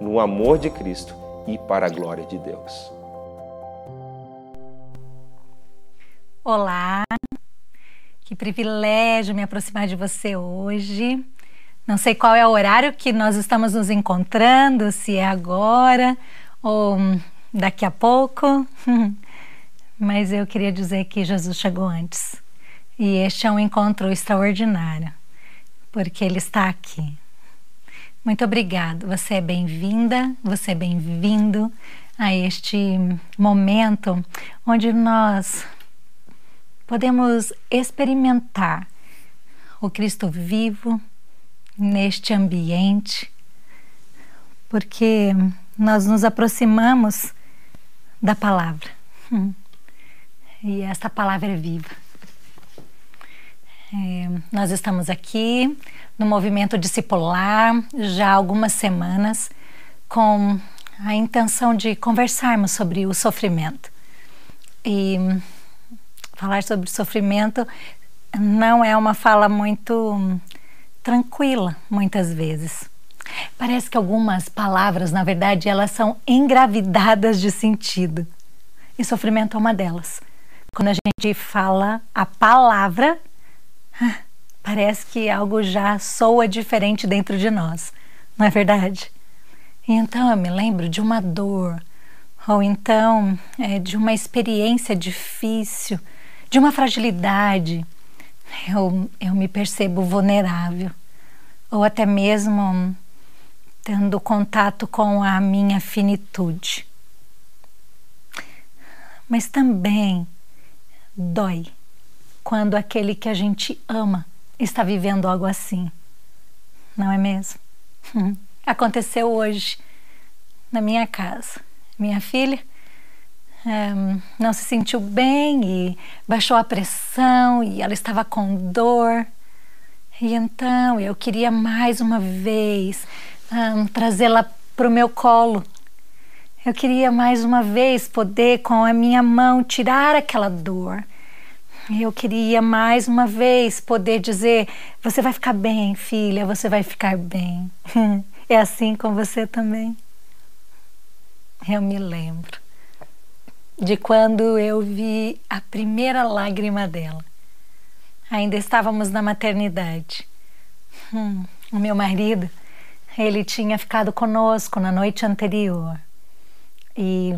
no amor de Cristo e para a glória de Deus. Olá, que privilégio me aproximar de você hoje. Não sei qual é o horário que nós estamos nos encontrando, se é agora ou daqui a pouco, mas eu queria dizer que Jesus chegou antes. E este é um encontro extraordinário, porque Ele está aqui. Muito obrigado. Você é bem-vinda, você é bem-vindo a este momento onde nós podemos experimentar o Cristo vivo neste ambiente, porque nós nos aproximamos da palavra. E esta palavra é viva. É, nós estamos aqui no movimento discipular já há algumas semanas com a intenção de conversarmos sobre o sofrimento. E falar sobre sofrimento não é uma fala muito tranquila, muitas vezes. Parece que algumas palavras, na verdade, elas são engravidadas de sentido. E sofrimento é uma delas. Quando a gente fala a palavra, parece que algo já soa diferente dentro de nós, não é verdade? E então eu me lembro de uma dor, ou então é, de uma experiência difícil, de uma fragilidade. Eu, eu me percebo vulnerável, ou até mesmo tendo contato com a minha finitude. Mas também dói quando aquele que a gente ama está vivendo algo assim. Não é mesmo? Aconteceu hoje na minha casa. Minha filha um, ehm, não se sentiu bem e baixou a pressão e ela estava com dor. E então eu queria mais uma vez um, trazê-la para o meu colo. Eu queria mais uma vez poder, com a minha mão, tirar aquela dor eu queria mais uma vez poder dizer: você vai ficar bem, filha, você vai ficar bem. É assim com você também? Eu me lembro de quando eu vi a primeira lágrima dela. Ainda estávamos na maternidade. Hum, o meu marido, ele tinha ficado conosco na noite anterior. E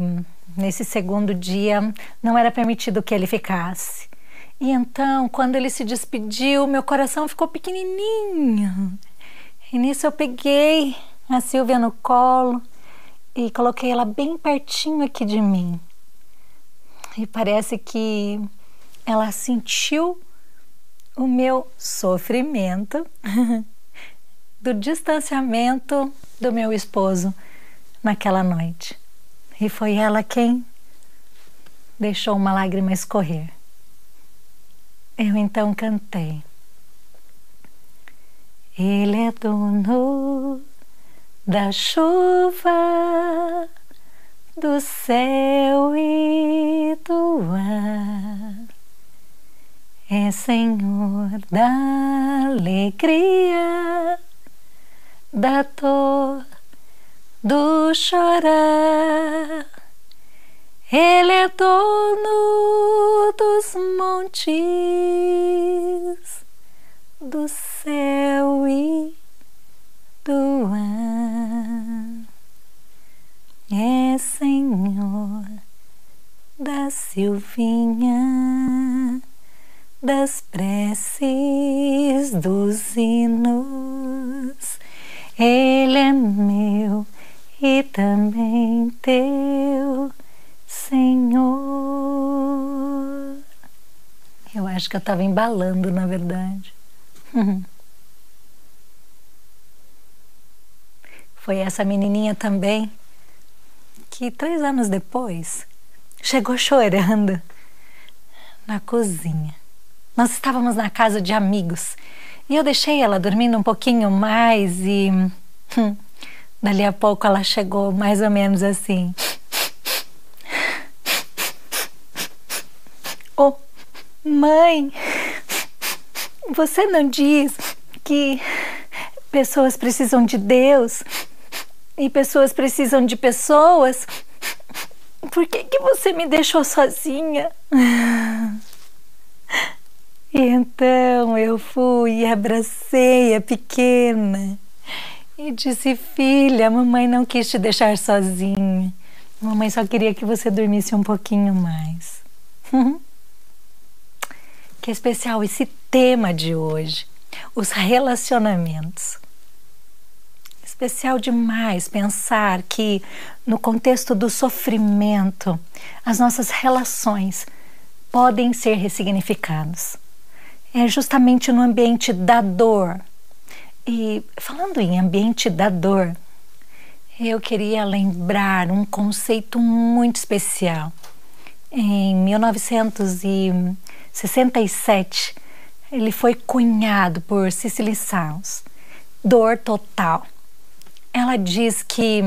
nesse segundo dia não era permitido que ele ficasse. E então, quando ele se despediu, meu coração ficou pequenininho. E nisso eu peguei a Silvia no colo e coloquei ela bem pertinho aqui de mim. E parece que ela sentiu o meu sofrimento do distanciamento do meu esposo naquela noite. E foi ela quem deixou uma lágrima escorrer. Eu então cantei. Ele é dono da chuva, do céu e do ar. É Senhor da alegria, da dor, do chorar ele é dono dos montes, do céu e do ar. É Senhor, da Silvinha, das preces dos hinos. Ele é meu e também teu, Senhor. Eu acho que eu estava embalando, na verdade. Foi essa menininha também que três anos depois chegou chorando na cozinha. Nós estávamos na casa de amigos e eu deixei ela dormindo um pouquinho mais e hum, dali a pouco ela chegou mais ou menos assim. Mãe, você não diz que pessoas precisam de Deus e pessoas precisam de pessoas? Por que, que você me deixou sozinha? E então eu fui e abracei a pequena e disse: Filha, mamãe não quis te deixar sozinha. Mamãe só queria que você dormisse um pouquinho mais. que especial esse tema de hoje: os relacionamentos. Especial demais pensar que, no contexto do sofrimento, as nossas relações podem ser ressignificadas. É justamente no ambiente da dor. E falando em ambiente da dor, eu queria lembrar um conceito muito especial. Em 1967, ele foi cunhado por Cicely Sounds, dor total ela diz que,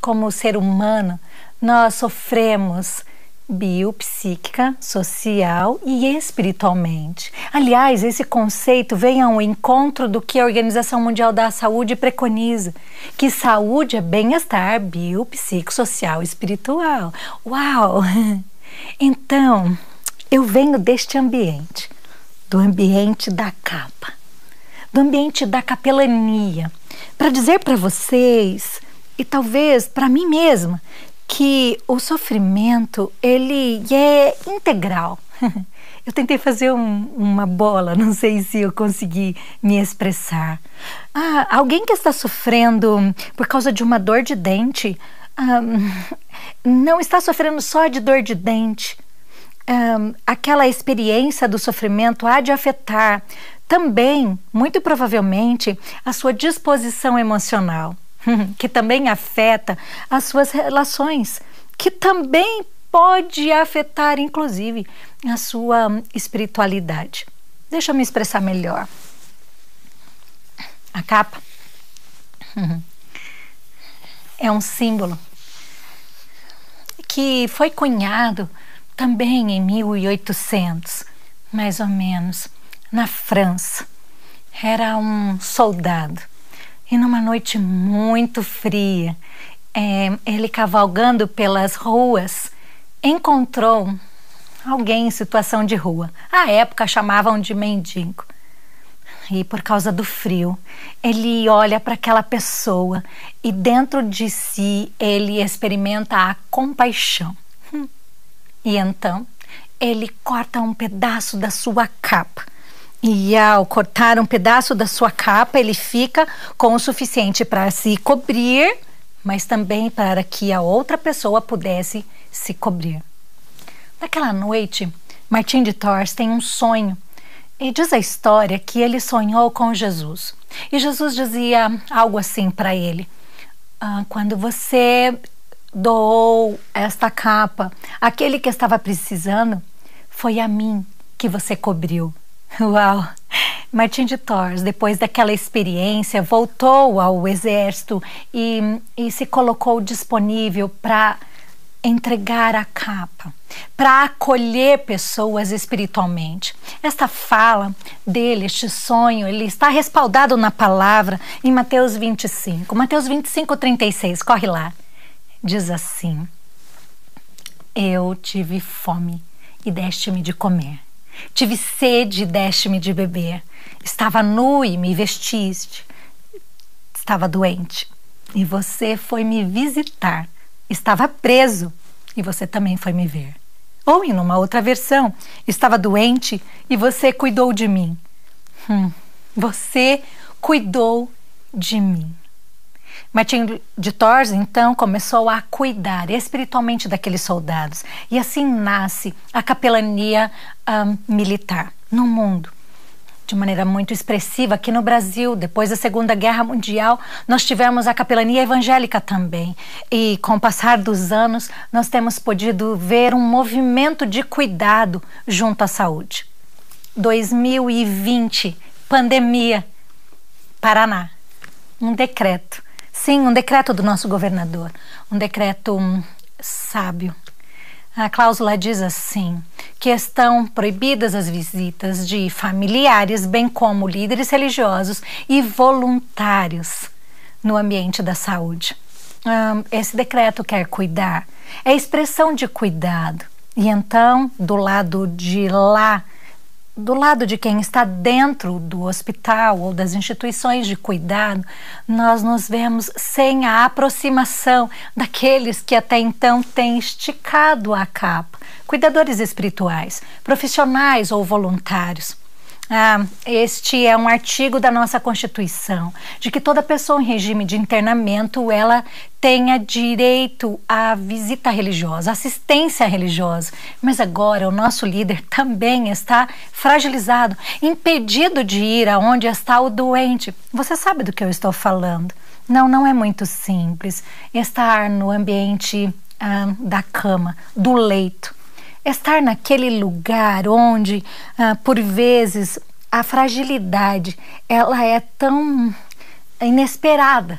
como ser humano, nós sofremos biopsíquica, social e espiritualmente. Aliás, esse conceito vem ao encontro do que a Organização Mundial da Saúde preconiza, que saúde é bem-estar biopsicossocial e espiritual. Uau! Então, eu venho deste ambiente, do ambiente da capa, do ambiente da capelania, para dizer para vocês e talvez para mim mesma que o sofrimento ele é integral. Eu tentei fazer um, uma bola, não sei se eu consegui me expressar. Ah, alguém que está sofrendo por causa de uma dor de dente ah, não está sofrendo só de dor de dente. Ah, aquela experiência do sofrimento há de afetar também, muito provavelmente, a sua disposição emocional, que também afeta as suas relações, que também pode afetar, inclusive, a sua espiritualidade. Deixa eu me expressar melhor. A capa é um símbolo que foi cunhado também em 1800, mais ou menos na França. Era um soldado e numa noite muito fria, é, ele cavalgando pelas ruas encontrou alguém em situação de rua. À época chamavam de mendigo. E por causa do frio, ele olha para aquela pessoa e dentro de si ele experimenta a compaixão. E então ele corta um pedaço da sua capa e ao cortar um pedaço da sua capa, ele fica com o suficiente para se cobrir, mas também para que a outra pessoa pudesse se cobrir. Naquela noite, Martim de Tours tem um sonho. E diz a história que ele sonhou com Jesus. E Jesus dizia algo assim para ele: ah, Quando você doou esta capa, aquele que estava precisando, foi a mim que você cobriu. Uau! Martin de Tours, depois daquela experiência, voltou ao exército e, e se colocou disponível para entregar a capa, para acolher pessoas espiritualmente. Esta fala dele, este sonho, ele está respaldado na palavra em Mateus 25. Mateus 25, 36, corre lá. Diz assim: Eu tive fome e deste-me de comer. Tive sede e deste-me de beber. Estava nu e me vestiste. Estava doente e você foi me visitar. estava preso e você também foi me ver. Ou em uma outra versão, estava doente e você cuidou de mim. Hum, você cuidou de mim. Martin de Tours, então, começou a cuidar espiritualmente daqueles soldados. E assim nasce a capelania um, militar no mundo. De maneira muito expressiva, aqui no Brasil, depois da Segunda Guerra Mundial, nós tivemos a capelania evangélica também. E com o passar dos anos, nós temos podido ver um movimento de cuidado junto à saúde. 2020, pandemia, Paraná, um decreto Sim, um decreto do nosso governador, um decreto um, sábio. A cláusula diz assim: que estão proibidas as visitas de familiares, bem como líderes religiosos e voluntários no ambiente da saúde. Um, esse decreto quer cuidar, é expressão de cuidado. E então, do lado de lá do lado de quem está dentro do hospital ou das instituições de cuidado, nós nos vemos sem a aproximação daqueles que até então têm esticado a capa, cuidadores espirituais, profissionais ou voluntários. Ah, este é um artigo da nossa Constituição, de que toda pessoa em regime de internamento ela tenha direito à visita religiosa, assistência religiosa. Mas agora o nosso líder também está fragilizado, impedido de ir aonde está o doente. Você sabe do que eu estou falando? Não, não é muito simples estar no ambiente ah, da cama, do leito estar naquele lugar onde, ah, por vezes, a fragilidade ela é tão inesperada.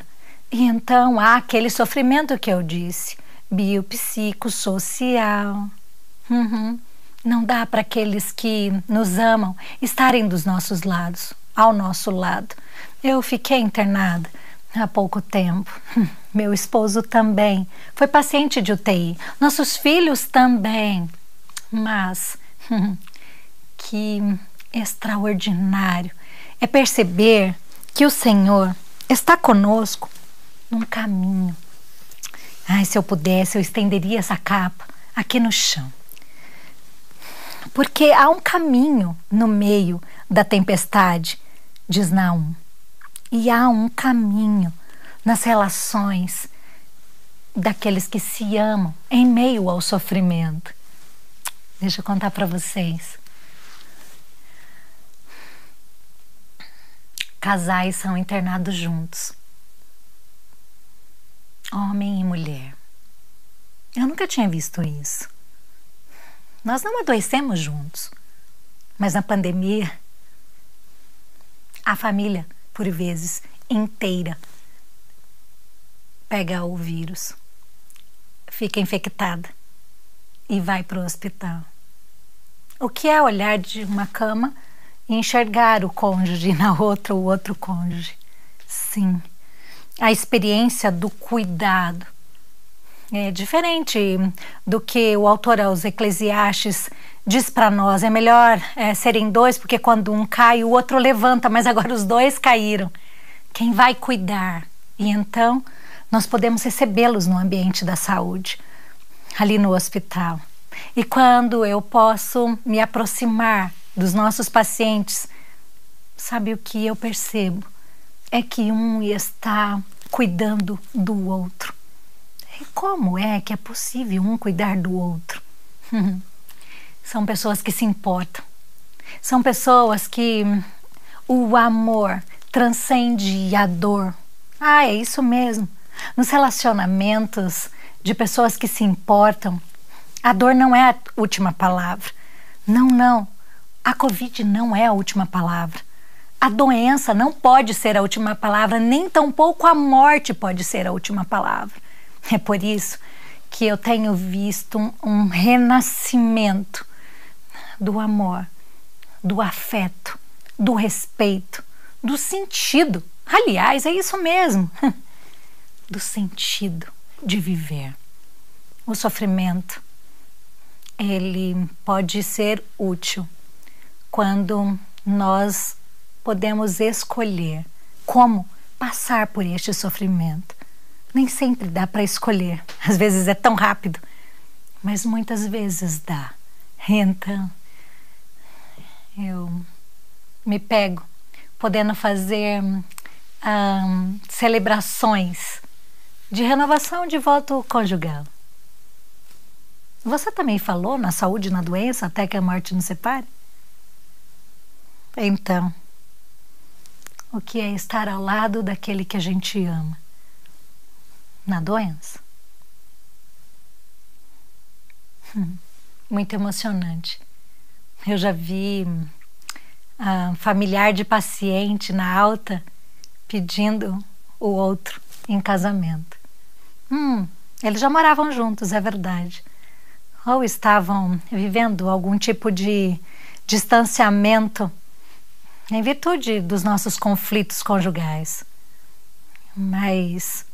E então há aquele sofrimento que eu disse, biopsicossocial. Uhum. Não dá para aqueles que nos amam estarem dos nossos lados, ao nosso lado. Eu fiquei internada há pouco tempo. Meu esposo também foi paciente de UTI. Nossos filhos também mas que extraordinário é perceber que o Senhor está conosco num caminho. Ai, se eu pudesse, eu estenderia essa capa aqui no chão. Porque há um caminho no meio da tempestade, diz Naum. E há um caminho nas relações daqueles que se amam em meio ao sofrimento. Deixa eu contar para vocês. Casais são internados juntos. Homem e mulher. Eu nunca tinha visto isso. Nós não adoecemos juntos, mas na pandemia, a família, por vezes, inteira pega o vírus, fica infectada e vai para o hospital. O que é olhar de uma cama e enxergar o cônjuge na outra, o outro cônjuge? Sim, a experiência do cuidado é diferente do que o autor aos Eclesiastes diz para nós. É melhor é, serem dois, porque quando um cai, o outro levanta, mas agora os dois caíram. Quem vai cuidar? E então nós podemos recebê-los no ambiente da saúde ali no hospital. E quando eu posso me aproximar dos nossos pacientes, sabe o que eu percebo? É que um está cuidando do outro. E como é que é possível um cuidar do outro? São pessoas que se importam. São pessoas que o amor transcende a dor. Ah, é isso mesmo. Nos relacionamentos, de pessoas que se importam. A dor não é a última palavra. Não, não. A Covid não é a última palavra. A doença não pode ser a última palavra, nem tampouco a morte pode ser a última palavra. É por isso que eu tenho visto um, um renascimento do amor, do afeto, do respeito, do sentido. Aliás, é isso mesmo. do sentido de viver. O sofrimento ele pode ser útil quando nós podemos escolher como passar por este sofrimento. Nem sempre dá para escolher. Às vezes é tão rápido, mas muitas vezes dá. Então, eu me pego podendo fazer celebrações de renovação de voto conjugal. Você também falou na saúde e na doença até que a morte nos separe? Então, o que é estar ao lado daquele que a gente ama? Na doença? Hum, muito emocionante. Eu já vi uh, familiar de paciente na alta pedindo o outro em casamento. Hum, eles já moravam juntos, é verdade. Ou estavam vivendo algum tipo de distanciamento em virtude dos nossos conflitos conjugais. Mas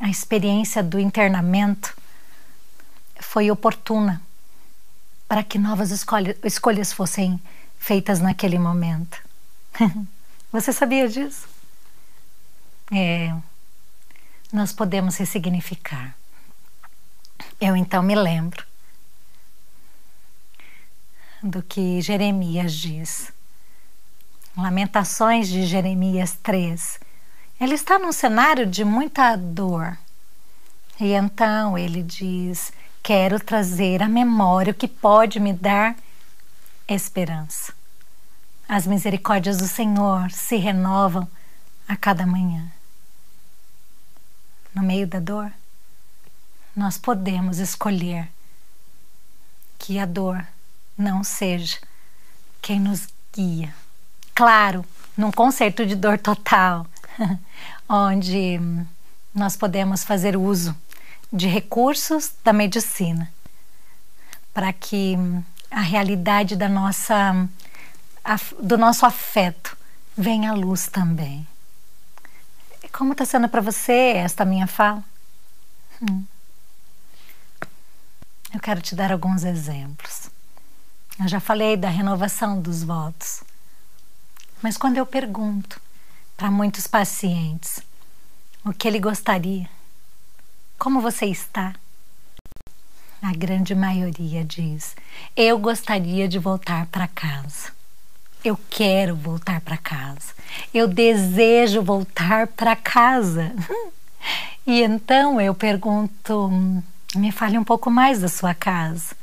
a experiência do internamento foi oportuna para que novas escolhas, escolhas fossem feitas naquele momento. Você sabia disso? É, nós podemos ressignificar. Eu então me lembro do que Jeremias diz. Lamentações de Jeremias 3. Ele está num cenário de muita dor. E então ele diz: Quero trazer à memória o que pode me dar esperança. As misericórdias do Senhor se renovam a cada manhã. No meio da dor, nós podemos escolher que a dor não seja quem nos guia claro, num concerto de dor total, onde nós podemos fazer uso de recursos da medicina para que a realidade da nossa, do nosso afeto venha à luz também. Como está sendo para você esta minha fala? Hum. Eu quero te dar alguns exemplos. Eu já falei da renovação dos votos. Mas quando eu pergunto para muitos pacientes o que ele gostaria, como você está? A grande maioria diz: Eu gostaria de voltar para casa. Eu quero voltar para casa. Eu desejo voltar para casa. E então eu pergunto: me fale um pouco mais da sua casa.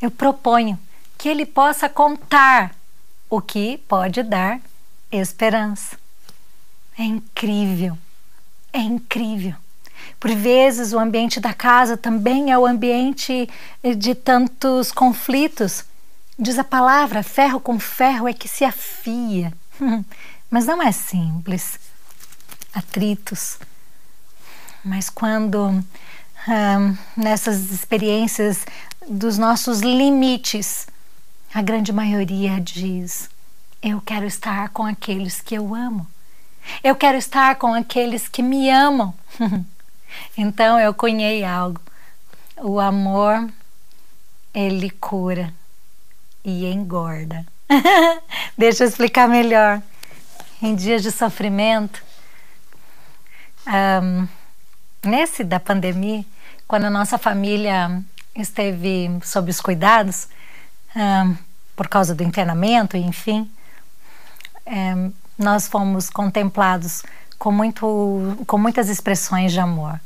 Eu proponho que ele possa contar o que pode dar esperança. É incrível, é incrível. Por vezes o ambiente da casa também é o ambiente de tantos conflitos. Diz a palavra: ferro com ferro é que se afia. Mas não é simples. Atritos. Mas quando nessas experiências dos nossos limites, a grande maioria diz: eu quero estar com aqueles que eu amo. Eu quero estar com aqueles que me amam. então eu cunhei algo. O amor, ele cura e engorda. Deixa eu explicar melhor. Em dias de sofrimento, um, nesse da pandemia, quando a nossa família esteve sob os cuidados, um, por causa do internamento, enfim, é, nós fomos contemplados com, muito, com muitas expressões de amor.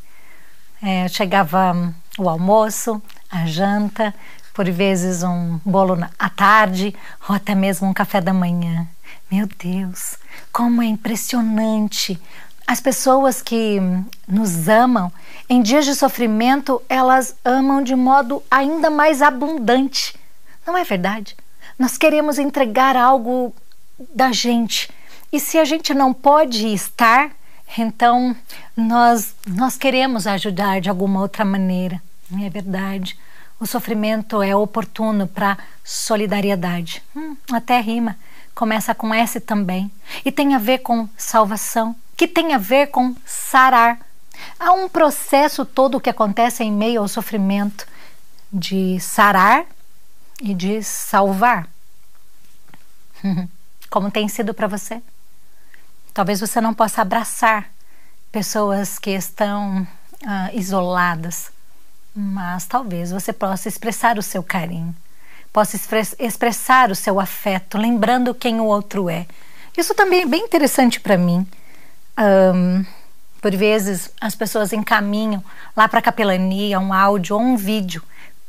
É, chegava o almoço, a janta, por vezes um bolo à tarde ou até mesmo um café da manhã. Meu Deus, como é impressionante! As pessoas que nos amam, em dias de sofrimento, elas amam de modo ainda mais abundante. Não é verdade? Nós queremos entregar algo da gente. E se a gente não pode estar, então nós, nós queremos ajudar de alguma outra maneira. Não é verdade? O sofrimento é oportuno para solidariedade. Hum, até rima. Começa com S também. E tem a ver com salvação, que tem a ver com sarar. Há um processo todo que acontece em meio ao sofrimento de sarar e de salvar. como tem sido para você. Talvez você não possa abraçar pessoas que estão ah, isoladas, mas talvez você possa expressar o seu carinho, possa expressar o seu afeto, lembrando quem o outro é. Isso também é bem interessante para mim. Um, por vezes as pessoas encaminham lá para a capelania um áudio ou um vídeo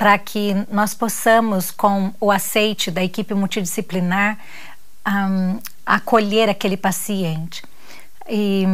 para que nós possamos, com o aceite da equipe multidisciplinar, um, acolher aquele paciente. E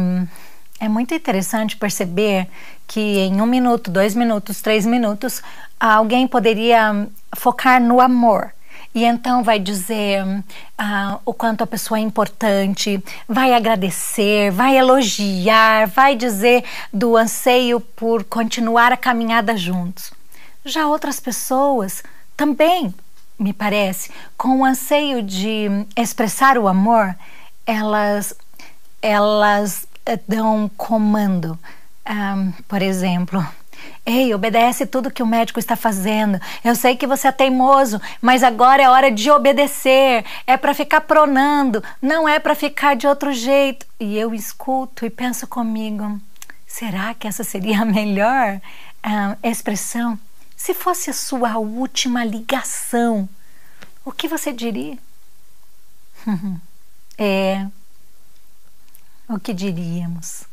é muito interessante perceber que em um minuto, dois minutos, três minutos, alguém poderia focar no amor. E então vai dizer uh, o quanto a pessoa é importante, vai agradecer, vai elogiar, vai dizer do anseio por continuar a caminhada juntos. Já outras pessoas também, me parece, com o anseio de expressar o amor, elas, elas eh, dão comando. Um, por exemplo, Ei, obedece tudo que o médico está fazendo. Eu sei que você é teimoso, mas agora é hora de obedecer. É para ficar pronando, não é para ficar de outro jeito. E eu escuto e penso comigo: será que essa seria a melhor expressão? Se fosse a sua última ligação, o que você diria? é. O que diríamos?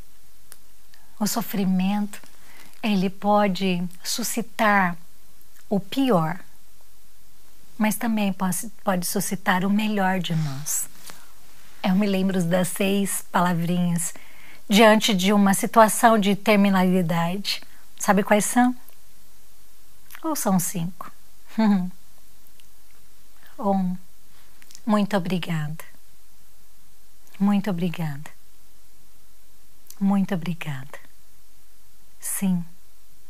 O sofrimento ele pode suscitar o pior, mas também pode, pode suscitar o melhor de nós. Eu me lembro das seis palavrinhas diante de uma situação de terminalidade. Sabe quais são? Ou são cinco? um. Muito obrigada. Muito obrigada. Muito obrigada. Sim,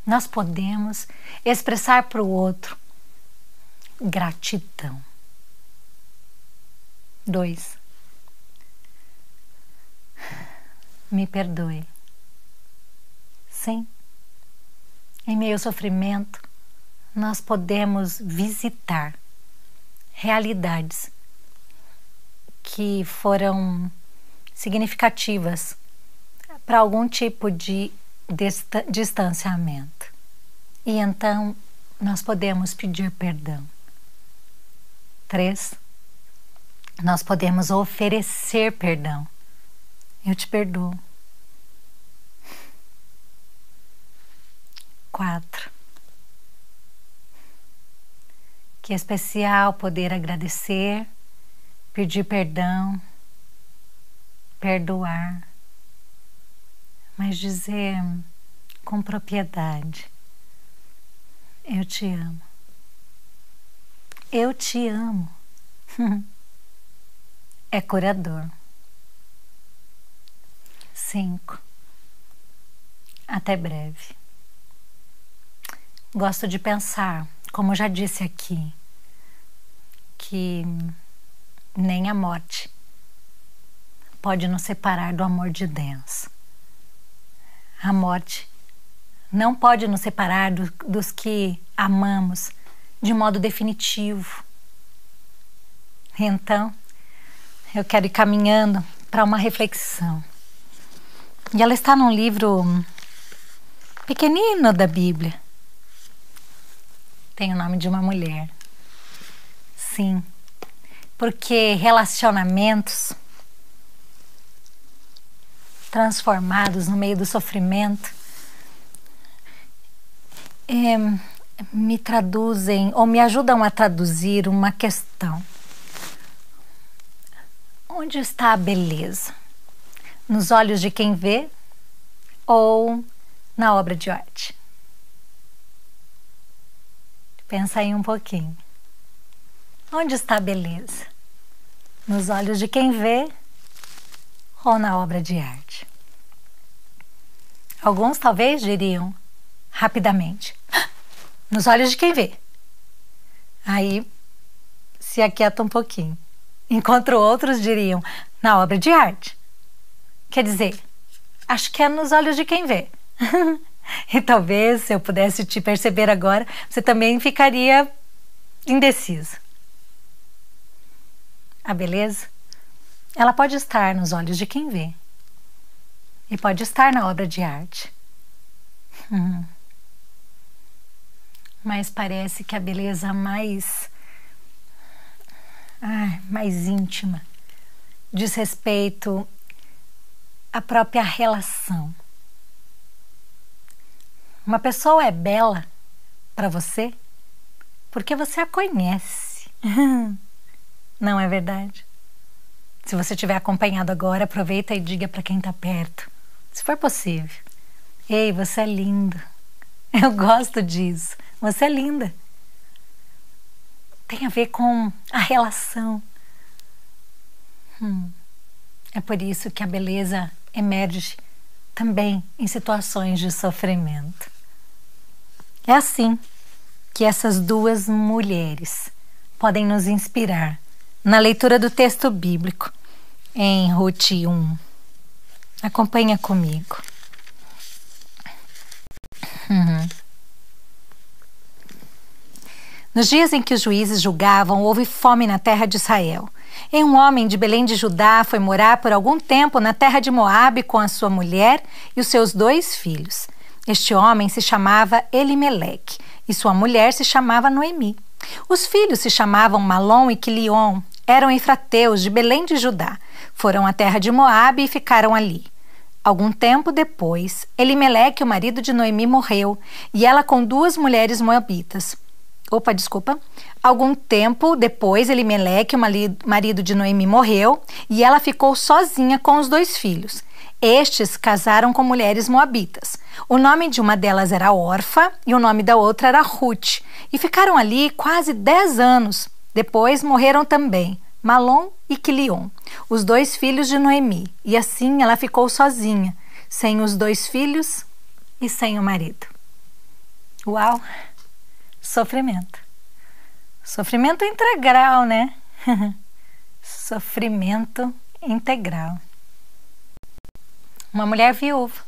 nós podemos expressar para o outro gratidão. Dois, me perdoe. Sim, em meio ao sofrimento, nós podemos visitar realidades que foram significativas para algum tipo de distanciamento. E então nós podemos pedir perdão. Três, nós podemos oferecer perdão. Eu te perdoo. Quatro, que especial poder agradecer, pedir perdão, perdoar mas dizer com propriedade: Eu te amo. Eu te amo. é curador. Cinco. Até breve. Gosto de pensar, como já disse aqui, que nem a morte pode nos separar do amor de Deus a morte não pode nos separar do, dos que amamos de modo definitivo. Então, eu quero ir caminhando para uma reflexão. E ela está num livro pequenino da Bíblia. Tem o nome de uma mulher. Sim, porque relacionamentos transformados no meio do sofrimento, é, me traduzem ou me ajudam a traduzir uma questão. Onde está a beleza? Nos olhos de quem vê ou na obra de arte? Pensa aí um pouquinho. Onde está a beleza? Nos olhos de quem vê ou na obra de arte? Alguns talvez diriam rapidamente, nos olhos de quem vê. Aí se aquieta um pouquinho. Enquanto outros diriam, na obra de arte. Quer dizer, acho que é nos olhos de quem vê. e talvez, se eu pudesse te perceber agora, você também ficaria indeciso. A beleza ela pode estar nos olhos de quem vê e pode estar na obra de arte. Hum. Mas parece que a beleza mais. Ah, mais íntima diz respeito à própria relação. Uma pessoa é bela para você porque você a conhece. Não é verdade? Se você estiver acompanhado agora, aproveita e diga para quem está perto, se for possível. Ei, você é lindo. Eu gosto disso. Você é linda. Tem a ver com a relação. Hum. É por isso que a beleza emerge também em situações de sofrimento. É assim que essas duas mulheres podem nos inspirar na leitura do texto bíblico em Ruth 1. Acompanha comigo. Uhum. Nos dias em que os juízes julgavam, houve fome na terra de Israel. E um homem de Belém de Judá foi morar por algum tempo na terra de Moabe com a sua mulher e os seus dois filhos. Este homem se chamava Elimeleque e sua mulher se chamava Noemi. Os filhos se chamavam Malom e Quilion, eram efrateus de Belém de Judá. Foram à terra de Moabe e ficaram ali. Algum tempo depois, Elimeleque, o marido de Noemi, morreu, e ela com duas mulheres moabitas. Opa, desculpa. Algum tempo depois, Elimeleque, o marido de Noemi, morreu, e ela ficou sozinha com os dois filhos. Estes casaram com mulheres moabitas. O nome de uma delas era Orfa e o nome da outra era Ruth. E ficaram ali quase dez anos. Depois morreram também Malom e Quilion, os dois filhos de Noemi. E assim ela ficou sozinha, sem os dois filhos e sem o marido. Uau! Sofrimento. Sofrimento integral, né? Sofrimento integral uma mulher viúva,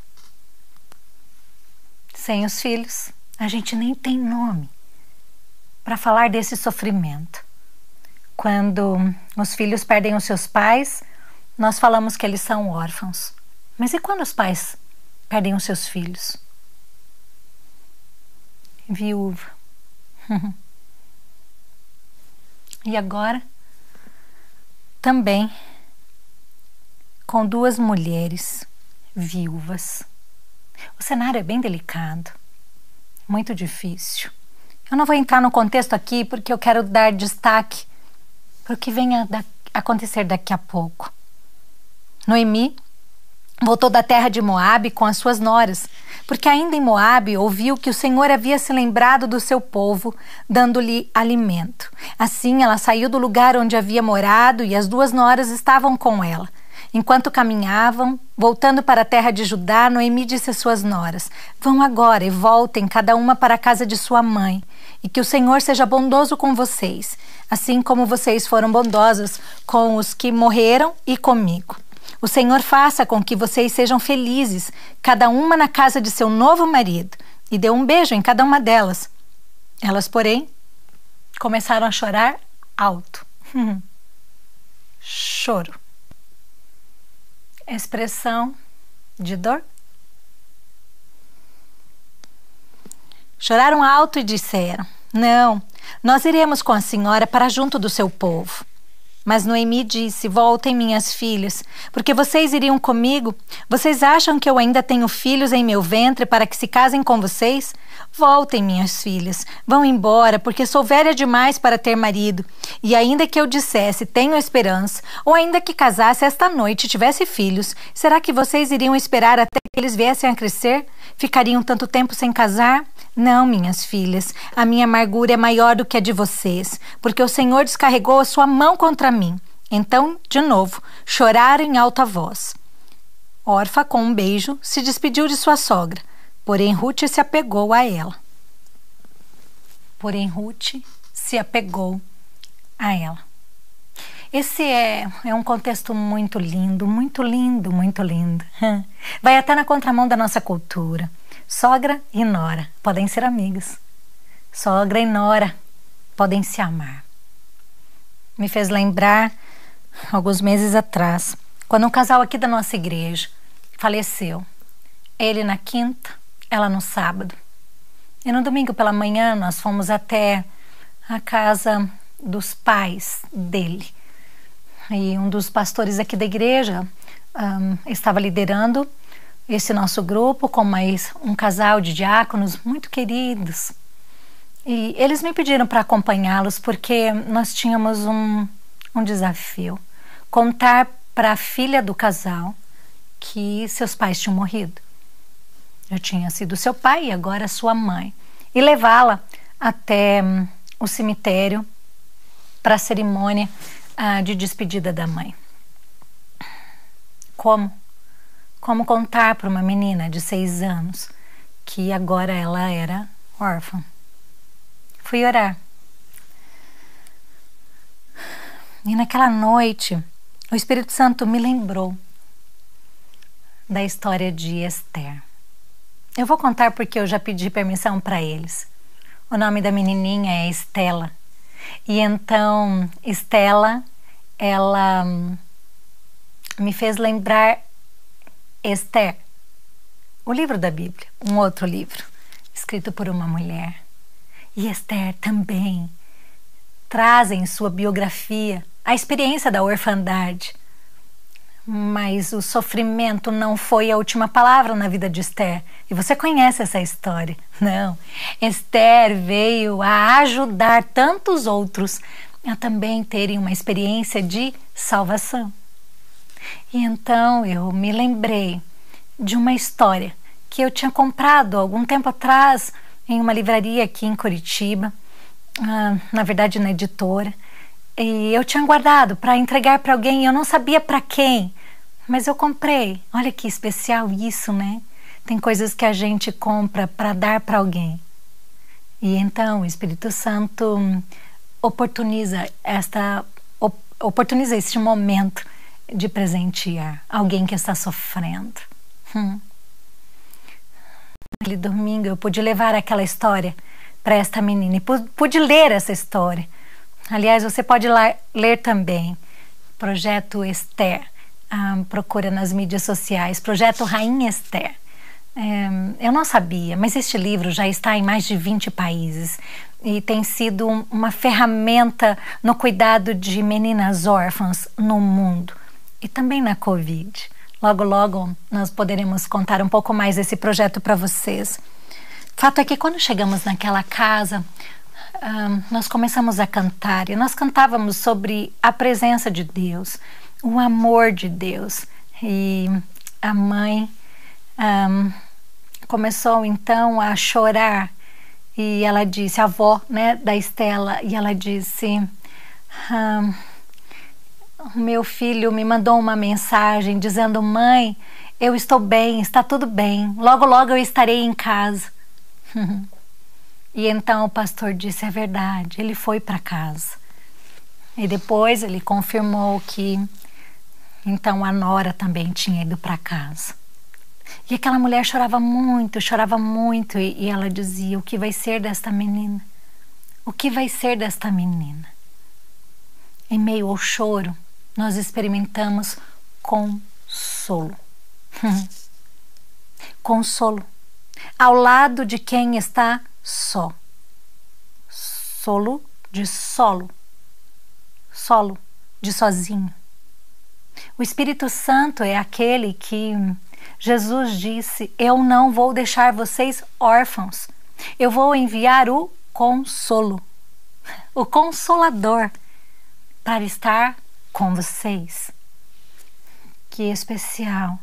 sem os filhos. A gente nem tem nome para falar desse sofrimento. Quando os filhos perdem os seus pais, nós falamos que eles são órfãos. Mas e quando os pais perdem os seus filhos? Viúva. e agora, também com duas mulheres viúvas. O cenário é bem delicado, muito difícil. Eu não vou entrar no contexto aqui porque eu quero dar destaque para o que venha a acontecer daqui a pouco. Noemi voltou da terra de Moabe com as suas noras, porque ainda em Moabe ouviu que o Senhor havia se lembrado do seu povo, dando-lhe alimento. Assim ela saiu do lugar onde havia morado e as duas noras estavam com ela. Enquanto caminhavam, voltando para a terra de Judá, Noemi disse às suas noras: Vão agora e voltem, cada uma para a casa de sua mãe, e que o Senhor seja bondoso com vocês, assim como vocês foram bondosas com os que morreram e comigo. O Senhor faça com que vocês sejam felizes, cada uma na casa de seu novo marido, e deu um beijo em cada uma delas. Elas, porém, começaram a chorar alto. Choro expressão de dor? Choraram alto e disseram: Não, nós iremos com a senhora para junto do seu povo. Mas Noemi disse: Voltem, minhas filhas, porque vocês iriam comigo. Vocês acham que eu ainda tenho filhos em meu ventre para que se casem com vocês? Voltem, minhas filhas, vão embora, porque sou velha demais para ter marido. E ainda que eu dissesse tenho esperança, ou ainda que casasse esta noite e tivesse filhos, será que vocês iriam esperar até que eles viessem a crescer? Ficariam tanto tempo sem casar? Não, minhas filhas, a minha amargura é maior do que a de vocês, porque o Senhor descarregou a sua mão contra mim. Então, de novo, choraram em alta voz. Orfa, com um beijo, se despediu de sua sogra. Porém, Ruth se apegou a ela. Porém, Ruth se apegou a ela. Esse é, é um contexto muito lindo, muito lindo, muito lindo. Vai até na contramão da nossa cultura. Sogra e nora podem ser amigas. Sogra e nora podem se amar. Me fez lembrar, alguns meses atrás, quando um casal aqui da nossa igreja faleceu. Ele na quinta, ela no sábado. E no domingo pela manhã nós fomos até a casa dos pais dele. E um dos pastores aqui da igreja um, estava liderando esse nosso grupo com mais um casal de diáconos muito queridos. E eles me pediram para acompanhá-los porque nós tínhamos um, um desafio: contar para a filha do casal que seus pais tinham morrido. Eu tinha sido seu pai e agora sua mãe. E levá-la até hum, o cemitério para a cerimônia ah, de despedida da mãe. Como? Como contar para uma menina de seis anos que agora ela era órfã? Fui orar. E naquela noite, o Espírito Santo me lembrou da história de Esther. Eu vou contar porque eu já pedi permissão para eles. O nome da menininha é Estela. E então, Estela, ela hum, me fez lembrar Esther, o livro da Bíblia, um outro livro, escrito por uma mulher. E Esther também traz em sua biografia a experiência da orfandade. Mas o sofrimento não foi a última palavra na vida de Esther. E você conhece essa história. Não. Esther veio a ajudar tantos outros a também terem uma experiência de salvação. E então eu me lembrei de uma história que eu tinha comprado algum tempo atrás em uma livraria aqui em Curitiba, ah, na verdade na editora, e eu tinha guardado para entregar para alguém, eu não sabia para quem, mas eu comprei. Olha que especial isso, né? Tem coisas que a gente compra para dar para alguém. E então o Espírito Santo oportuniza esta oportuniza este momento de presentear alguém que está sofrendo. Hum. Domingo eu pude levar aquela história para esta menina e pude ler essa história. Aliás, você pode lá, ler também. Projeto Esther. Ah, procura nas mídias sociais. Projeto Rainha Esther. É, eu não sabia, mas este livro já está em mais de 20 países e tem sido uma ferramenta no cuidado de meninas órfãs no mundo e também na Covid. Logo, logo nós poderemos contar um pouco mais desse projeto para vocês. Fato é que quando chegamos naquela casa, um, nós começamos a cantar e nós cantávamos sobre a presença de Deus, o amor de Deus. E a mãe um, começou então a chorar e ela disse, a avó né, da Estela, e ela disse. Um, meu filho me mandou uma mensagem dizendo: Mãe, eu estou bem, está tudo bem, logo, logo eu estarei em casa. e então o pastor disse: É verdade, ele foi para casa. E depois ele confirmou que então a nora também tinha ido para casa. E aquela mulher chorava muito, chorava muito, e, e ela dizia: O que vai ser desta menina? O que vai ser desta menina? Em meio ao choro, nós experimentamos consolo. consolo. Ao lado de quem está só. Solo de solo. Solo de sozinho. O Espírito Santo é aquele que Jesus disse: Eu não vou deixar vocês órfãos. Eu vou enviar o consolo, o consolador, para estar com vocês. Que especial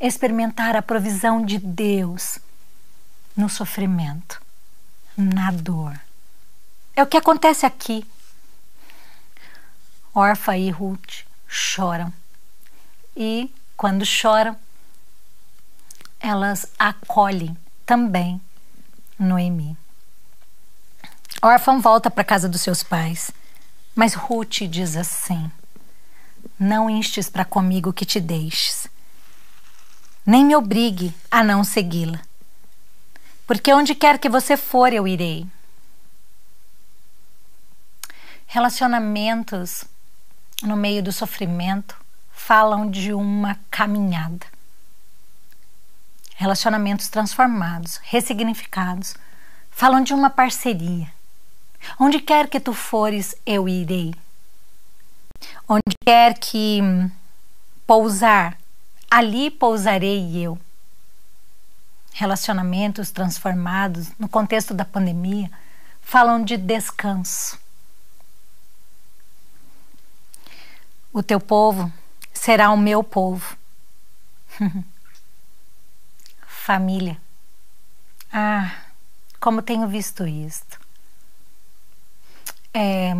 experimentar a provisão de Deus no sofrimento, na dor. É o que acontece aqui. Orfa e Ruth choram. E quando choram, elas acolhem também Noemi. Órfã volta para casa dos seus pais, mas Ruth diz assim: não instes para comigo que te deixes, nem me obrigue a não segui-la, porque onde quer que você for, eu irei. Relacionamentos no meio do sofrimento falam de uma caminhada. relacionamentos transformados, ressignificados, falam de uma parceria. Onde quer que tu fores, eu irei. Onde quer que pousar, ali pousarei eu. Relacionamentos transformados no contexto da pandemia falam de descanso. O teu povo será o meu povo. Família. Ah, como tenho visto isto. É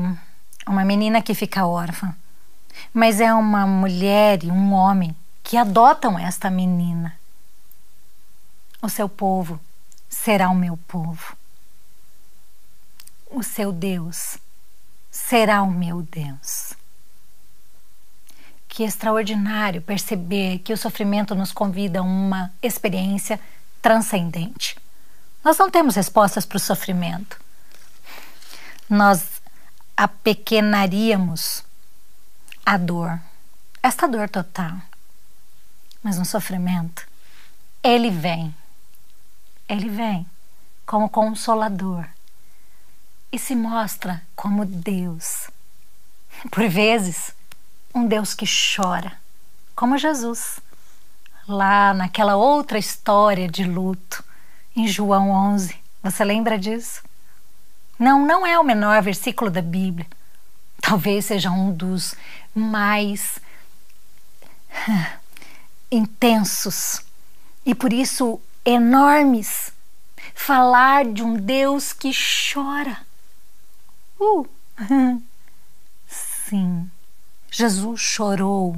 uma menina que fica órfã, mas é uma mulher e um homem que adotam esta menina. O seu povo será o meu povo. O seu Deus será o meu Deus. Que extraordinário perceber que o sofrimento nos convida a uma experiência transcendente. Nós não temos respostas para o sofrimento. Nós apequenaríamos a dor, esta dor total. Mas no sofrimento, ele vem. Ele vem como consolador e se mostra como Deus. Por vezes, um Deus que chora, como Jesus, lá naquela outra história de luto, em João 11. Você lembra disso? Não, não é o menor versículo da Bíblia. Talvez seja um dos mais intensos e por isso enormes. Falar de um Deus que chora. Uh! Sim. Jesus chorou.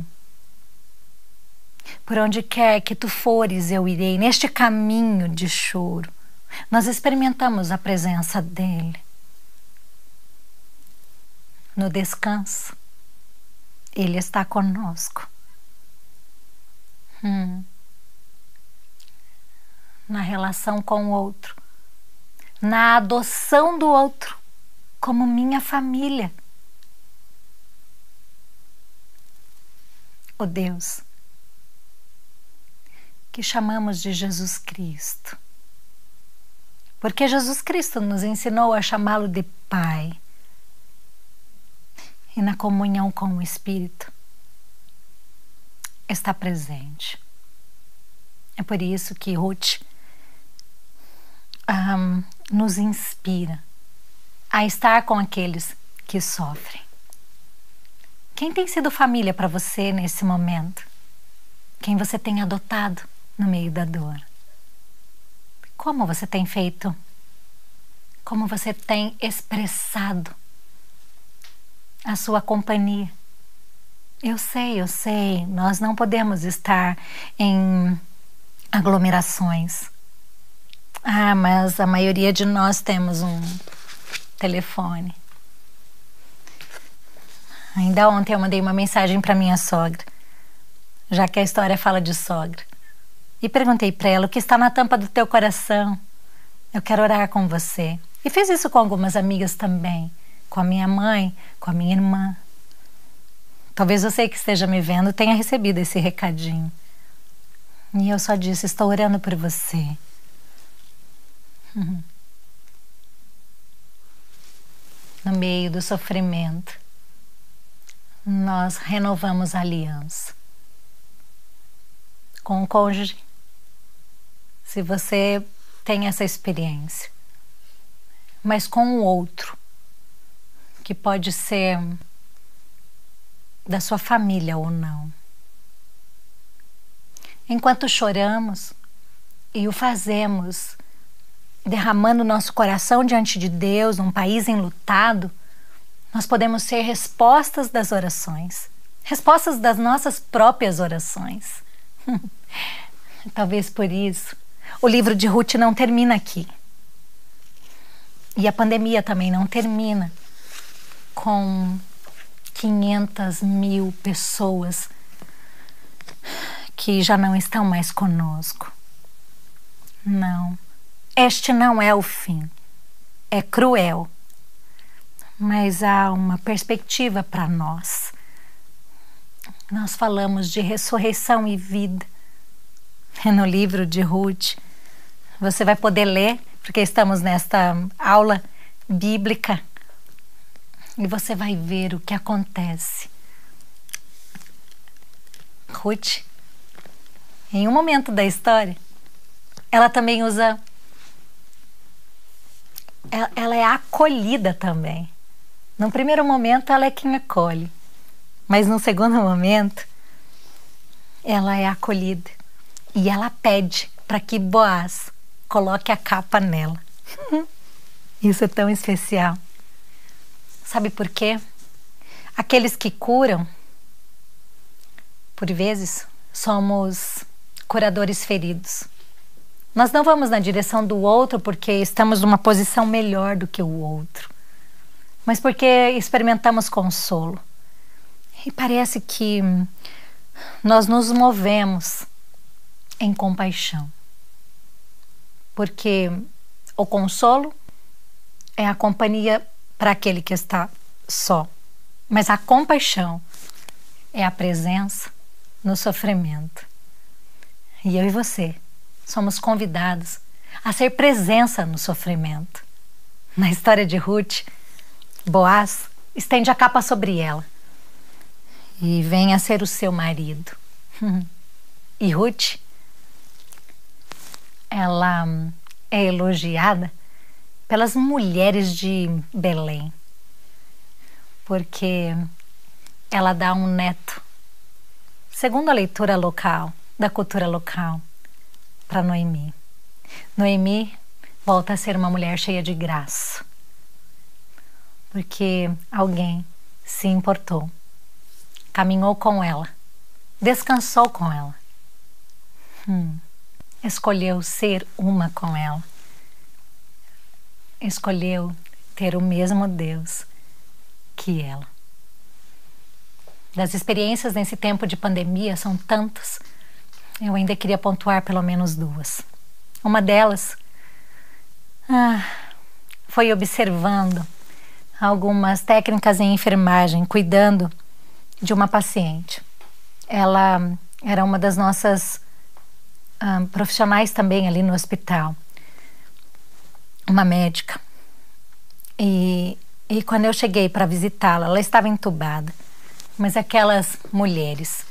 Por onde quer que tu fores, eu irei. Neste caminho de choro, nós experimentamos a presença dele. No descanso, ele está conosco. Hum. Na relação com o outro, na adoção do outro, como minha família. o Deus que chamamos de Jesus Cristo. Porque Jesus Cristo nos ensinou a chamá-lo de Pai. E na comunhão com o Espírito está presente. É por isso que Ruth um, nos inspira a estar com aqueles que sofrem. Quem tem sido família para você nesse momento? Quem você tem adotado no meio da dor? Como você tem feito? Como você tem expressado a sua companhia? Eu sei, eu sei, nós não podemos estar em aglomerações. Ah, mas a maioria de nós temos um telefone. Ainda ontem eu mandei uma mensagem para minha sogra, já que a história fala de sogra. E perguntei para ela o que está na tampa do teu coração. Eu quero orar com você. E fiz isso com algumas amigas também, com a minha mãe, com a minha irmã. Talvez você que esteja me vendo tenha recebido esse recadinho. E eu só disse: Estou orando por você. No meio do sofrimento, nós renovamos a aliança com o cônjuge. Se você tem essa experiência, mas com o outro, que pode ser da sua família ou não. Enquanto choramos e o fazemos, derramando nosso coração diante de Deus, num país enlutado, nós podemos ser respostas das orações, respostas das nossas próprias orações. Talvez por isso o livro de Ruth não termina aqui. E a pandemia também não termina com 500 mil pessoas que já não estão mais conosco. Não, este não é o fim. É cruel mas há uma perspectiva para nós. Nós falamos de ressurreição e vida. no livro de Ruth. Você vai poder ler, porque estamos nesta aula bíblica, e você vai ver o que acontece. Ruth, em um momento da história, ela também usa. Ela é acolhida também. No primeiro momento, ela é quem acolhe, mas no segundo momento, ela é acolhida e ela pede para que Boaz coloque a capa nela. Isso é tão especial. Sabe por quê? Aqueles que curam, por vezes, somos curadores feridos. Nós não vamos na direção do outro porque estamos numa posição melhor do que o outro mas porque experimentamos consolo. E parece que nós nos movemos em compaixão. Porque o consolo é a companhia para aquele que está só, mas a compaixão é a presença no sofrimento. E eu e você somos convidados a ser presença no sofrimento. Na história de Ruth, Boaz estende a capa sobre ela e vem a ser o seu marido. e Ruth, ela é elogiada pelas mulheres de Belém, porque ela dá um neto, segundo a leitura local, da cultura local, para Noemi. Noemi volta a ser uma mulher cheia de graça porque alguém se importou, caminhou com ela, descansou com ela, hum, escolheu ser uma com ela, escolheu ter o mesmo Deus que ela. Das experiências nesse tempo de pandemia são tantas, eu ainda queria pontuar pelo menos duas. Uma delas ah, foi observando algumas técnicas em enfermagem, cuidando de uma paciente. Ela era uma das nossas um, profissionais também ali no hospital, uma médica. E, e quando eu cheguei para visitá-la, ela estava entubada, mas aquelas mulheres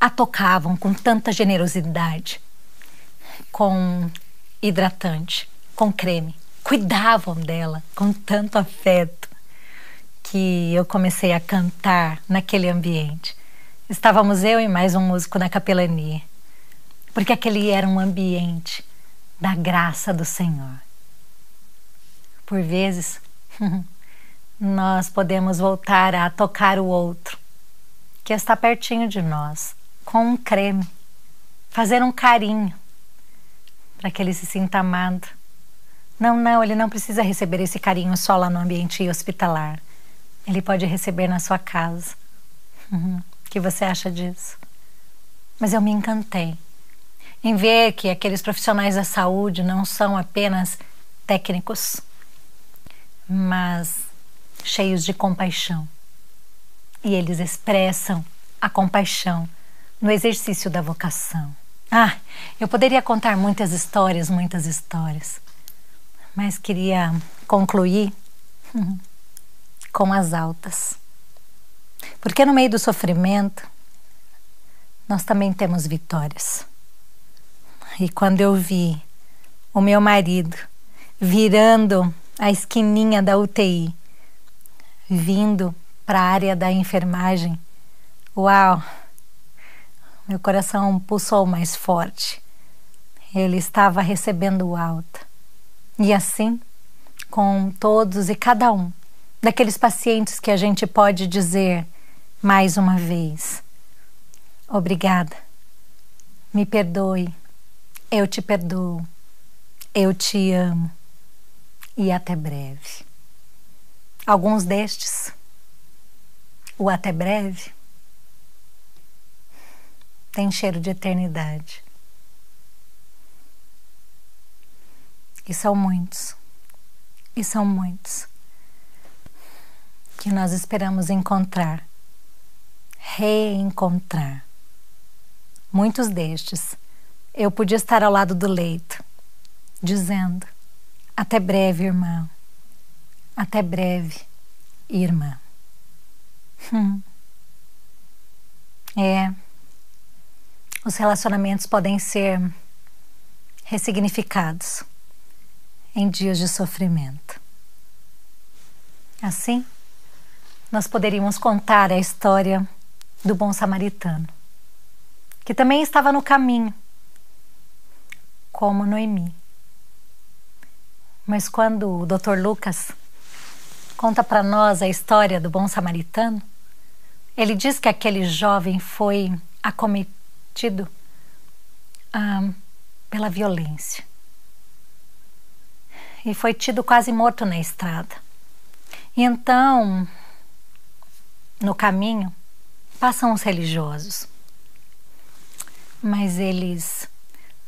a tocavam com tanta generosidade, com hidratante, com creme cuidavam dela com tanto afeto que eu comecei a cantar naquele ambiente. Estávamos eu e mais um músico na capelania, porque aquele era um ambiente da graça do Senhor. Por vezes, nós podemos voltar a tocar o outro, que está pertinho de nós, com um creme, fazer um carinho para que ele se sinta amado não, não, ele não precisa receber esse carinho só lá no ambiente hospitalar. Ele pode receber na sua casa. Uhum. O que você acha disso? Mas eu me encantei em ver que aqueles profissionais da saúde não são apenas técnicos, mas cheios de compaixão. E eles expressam a compaixão no exercício da vocação. Ah, eu poderia contar muitas histórias, muitas histórias mas queria concluir com as altas. Porque no meio do sofrimento, nós também temos vitórias. E quando eu vi o meu marido virando a esquininha da UTI, vindo para a área da enfermagem, uau! Meu coração pulsou mais forte. Ele estava recebendo alta. E assim, com todos e cada um daqueles pacientes que a gente pode dizer mais uma vez: Obrigada, me perdoe, eu te perdoo, eu te amo e até breve. Alguns destes, o até breve, tem cheiro de eternidade. E são muitos, e são muitos, que nós esperamos encontrar, reencontrar. Muitos destes eu podia estar ao lado do leito, dizendo: Até breve, irmão. Até breve, irmã. Hum. É. Os relacionamentos podem ser ressignificados em dias de sofrimento. Assim, nós poderíamos contar a história do bom samaritano, que também estava no caminho, como Noemi. Mas quando o Dr. Lucas conta para nós a história do bom samaritano, ele diz que aquele jovem foi acometido ah, pela violência e foi tido quase morto na estrada. E então, no caminho, passam os religiosos, mas eles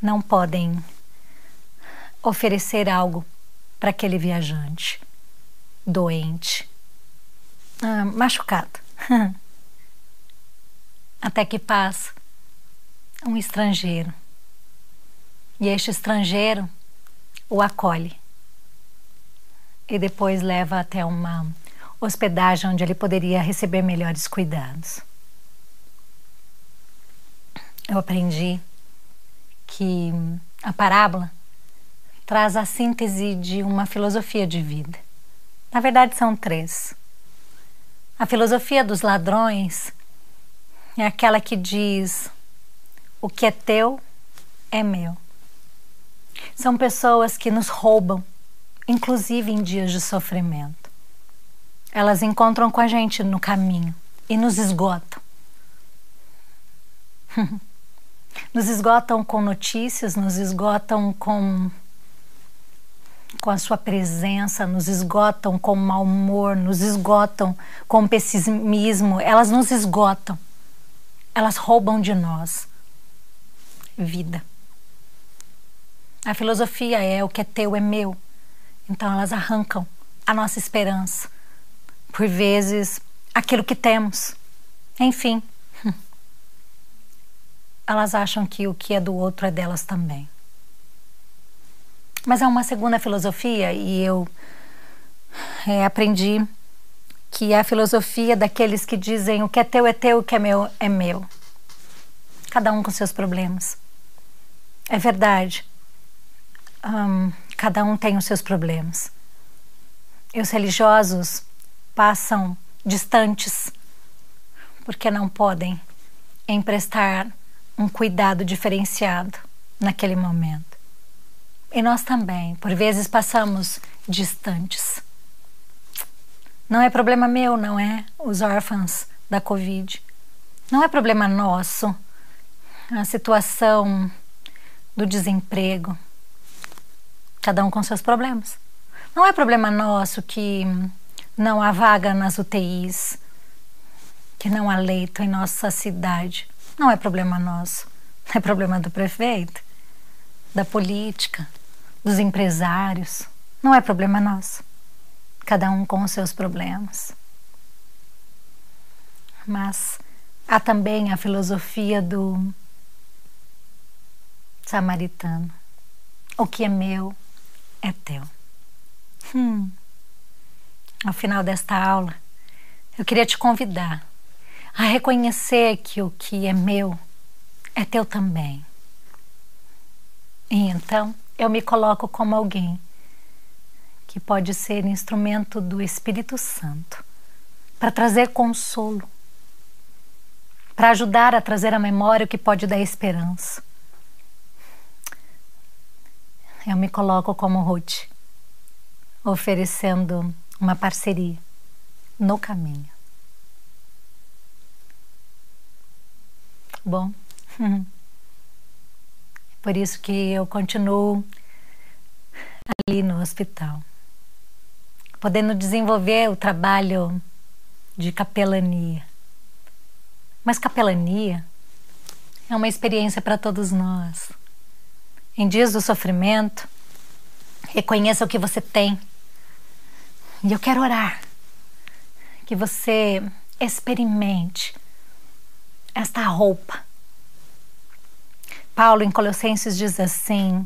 não podem oferecer algo para aquele viajante doente, ah, machucado. Até que passa um estrangeiro. E este estrangeiro o acolhe e depois leva até uma hospedagem onde ele poderia receber melhores cuidados. Eu aprendi que a parábola traz a síntese de uma filosofia de vida. Na verdade, são três. A filosofia dos ladrões é aquela que diz: o que é teu é meu. São pessoas que nos roubam inclusive em dias de sofrimento. Elas encontram com a gente no caminho e nos esgotam. nos esgotam com notícias, nos esgotam com com a sua presença, nos esgotam com mau humor, nos esgotam com pessimismo, elas nos esgotam. Elas roubam de nós vida. A filosofia é o que é teu é meu. Então elas arrancam a nossa esperança, por vezes aquilo que temos. Enfim, elas acham que o que é do outro é delas também. Mas há uma segunda filosofia e eu é, aprendi que é a filosofia daqueles que dizem o que é teu é teu, o que é meu é meu. Cada um com seus problemas. É verdade. Um, Cada um tem os seus problemas. E os religiosos passam distantes porque não podem emprestar um cuidado diferenciado naquele momento. E nós também, por vezes, passamos distantes. Não é problema meu, não é? Os órfãos da Covid. Não é problema nosso a situação do desemprego cada um com seus problemas. Não é problema nosso que não há vaga nas UTIs, que não há leito em nossa cidade. Não é problema nosso. É problema do prefeito, da política, dos empresários. Não é problema nosso. Cada um com os seus problemas. Mas há também a filosofia do samaritano. O que é meu é teu. Hum. Ao final desta aula, eu queria te convidar a reconhecer que o que é meu é teu também. E então eu me coloco como alguém que pode ser instrumento do Espírito Santo para trazer consolo, para ajudar a trazer à memória o que pode dar esperança eu me coloco como Ruth, oferecendo uma parceria no caminho. Bom, por isso que eu continuo ali no hospital, podendo desenvolver o trabalho de capelania. Mas capelania é uma experiência para todos nós. Em dias do sofrimento, reconheça o que você tem. E eu quero orar que você experimente esta roupa Paulo, em Colossenses, diz assim: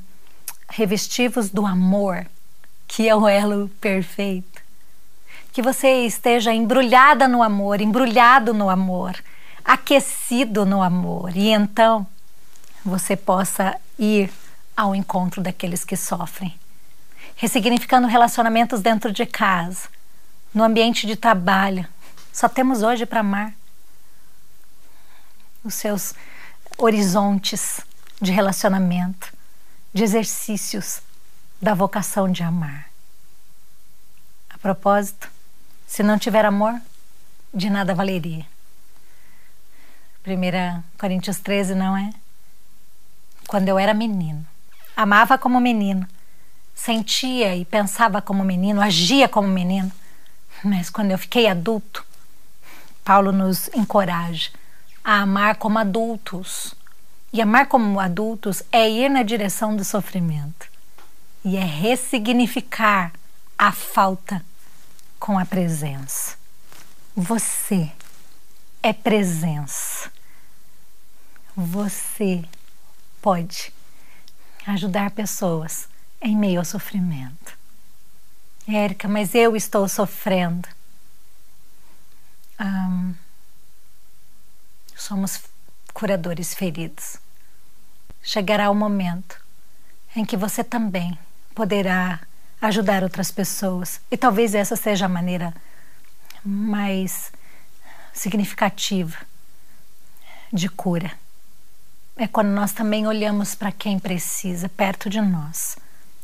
revestivos do amor, que é o elo perfeito. Que você esteja embrulhada no amor, embrulhado no amor, aquecido no amor, e então você possa ir ao encontro daqueles que sofrem, ressignificando relacionamentos dentro de casa, no ambiente de trabalho. Só temos hoje para amar os seus horizontes de relacionamento, de exercícios da vocação de amar. A propósito, se não tiver amor, de nada valeria. 1 Coríntios 13, não é? Quando eu era menino, amava como menino, sentia e pensava como menino, agia como menino, mas quando eu fiquei adulto, Paulo nos encoraja a amar como adultos. E amar como adultos é ir na direção do sofrimento e é ressignificar a falta com a presença. Você é presença. Você pode ajudar pessoas em meio ao sofrimento. Érica, mas eu estou sofrendo. Somos curadores feridos. Chegará o momento em que você também poderá ajudar outras pessoas, e talvez essa seja a maneira mais significativa de cura. É quando nós também olhamos para quem precisa perto de nós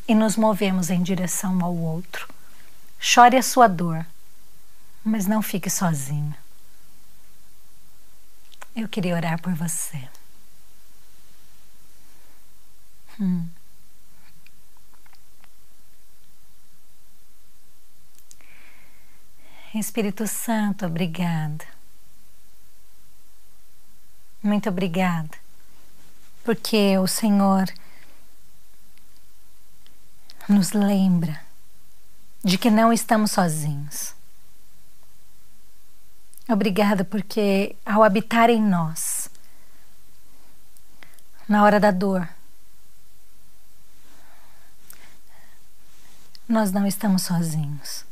e nos movemos em direção ao outro. Chore a sua dor, mas não fique sozinho. Eu queria orar por você. Hum. Espírito Santo, obrigada. Muito obrigada, porque o Senhor nos lembra de que não estamos sozinhos. Obrigada porque ao habitar em nós, na hora da dor, nós não estamos sozinhos.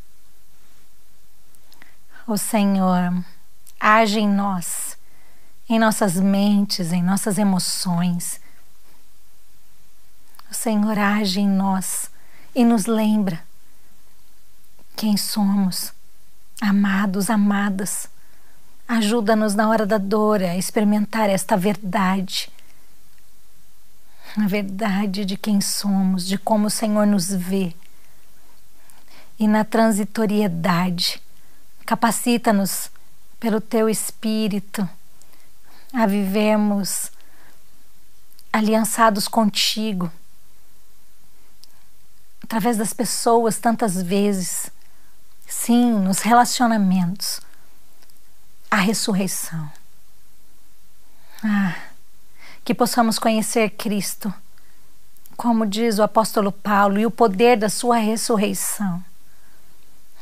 O Senhor age em nós, em nossas mentes, em nossas emoções. O Senhor age em nós e nos lembra quem somos, amados, amadas. Ajuda-nos na hora da dor a experimentar esta verdade. A verdade de quem somos, de como o Senhor nos vê. E na transitoriedade, capacita-nos pelo teu Espírito a vivermos aliançados contigo, através das pessoas tantas vezes Sim, nos relacionamentos, a ressurreição. Ah, que possamos conhecer Cristo, como diz o apóstolo Paulo, e o poder da sua ressurreição.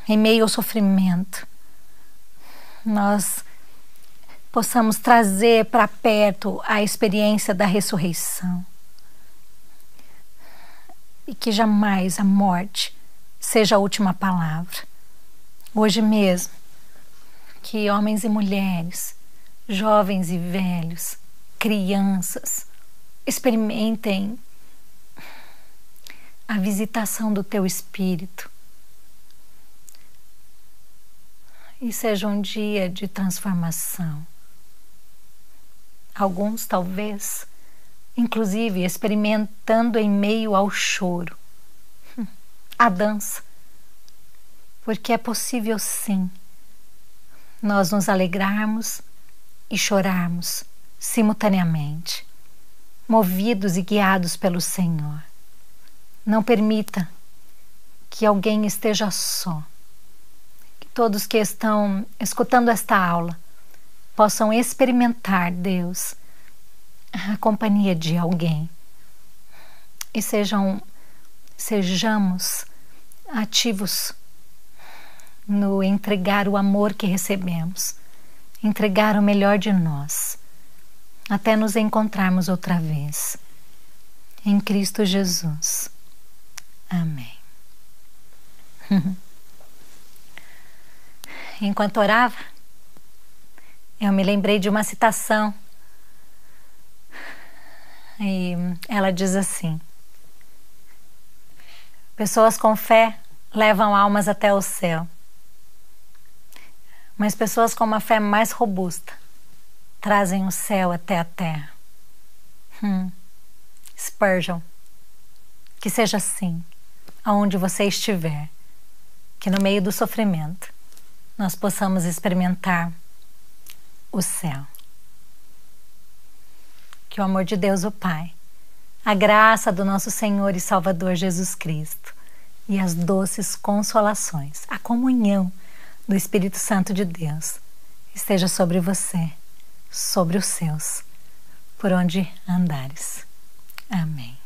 Em meio ao sofrimento, nós possamos trazer para perto a experiência da ressurreição. E que jamais a morte seja a última palavra hoje mesmo, que homens e mulheres, jovens e velhos, crianças, experimentem a visitação do teu espírito. E seja um dia de transformação. Alguns, talvez, inclusive experimentando em meio ao choro, a dança, porque é possível sim nós nos alegrarmos e chorarmos simultaneamente, movidos e guiados pelo Senhor. Não permita que alguém esteja só. Todos que estão escutando esta aula possam experimentar Deus, a companhia de alguém. E sejam sejamos ativos no entregar o amor que recebemos, entregar o melhor de nós, até nos encontrarmos outra vez. Em Cristo Jesus. Amém. Enquanto orava, eu me lembrei de uma citação. E ela diz assim: Pessoas com fé levam almas até o céu, mas pessoas com uma fé mais robusta trazem o céu até a terra. Hum. Spurgeon, que seja assim, aonde você estiver, que no meio do sofrimento nós possamos experimentar o céu. Que o amor de Deus, o Pai, a graça do nosso Senhor e Salvador Jesus Cristo e as doces consolações, a comunhão do Espírito Santo de Deus esteja sobre você, sobre os seus, por onde andares. Amém.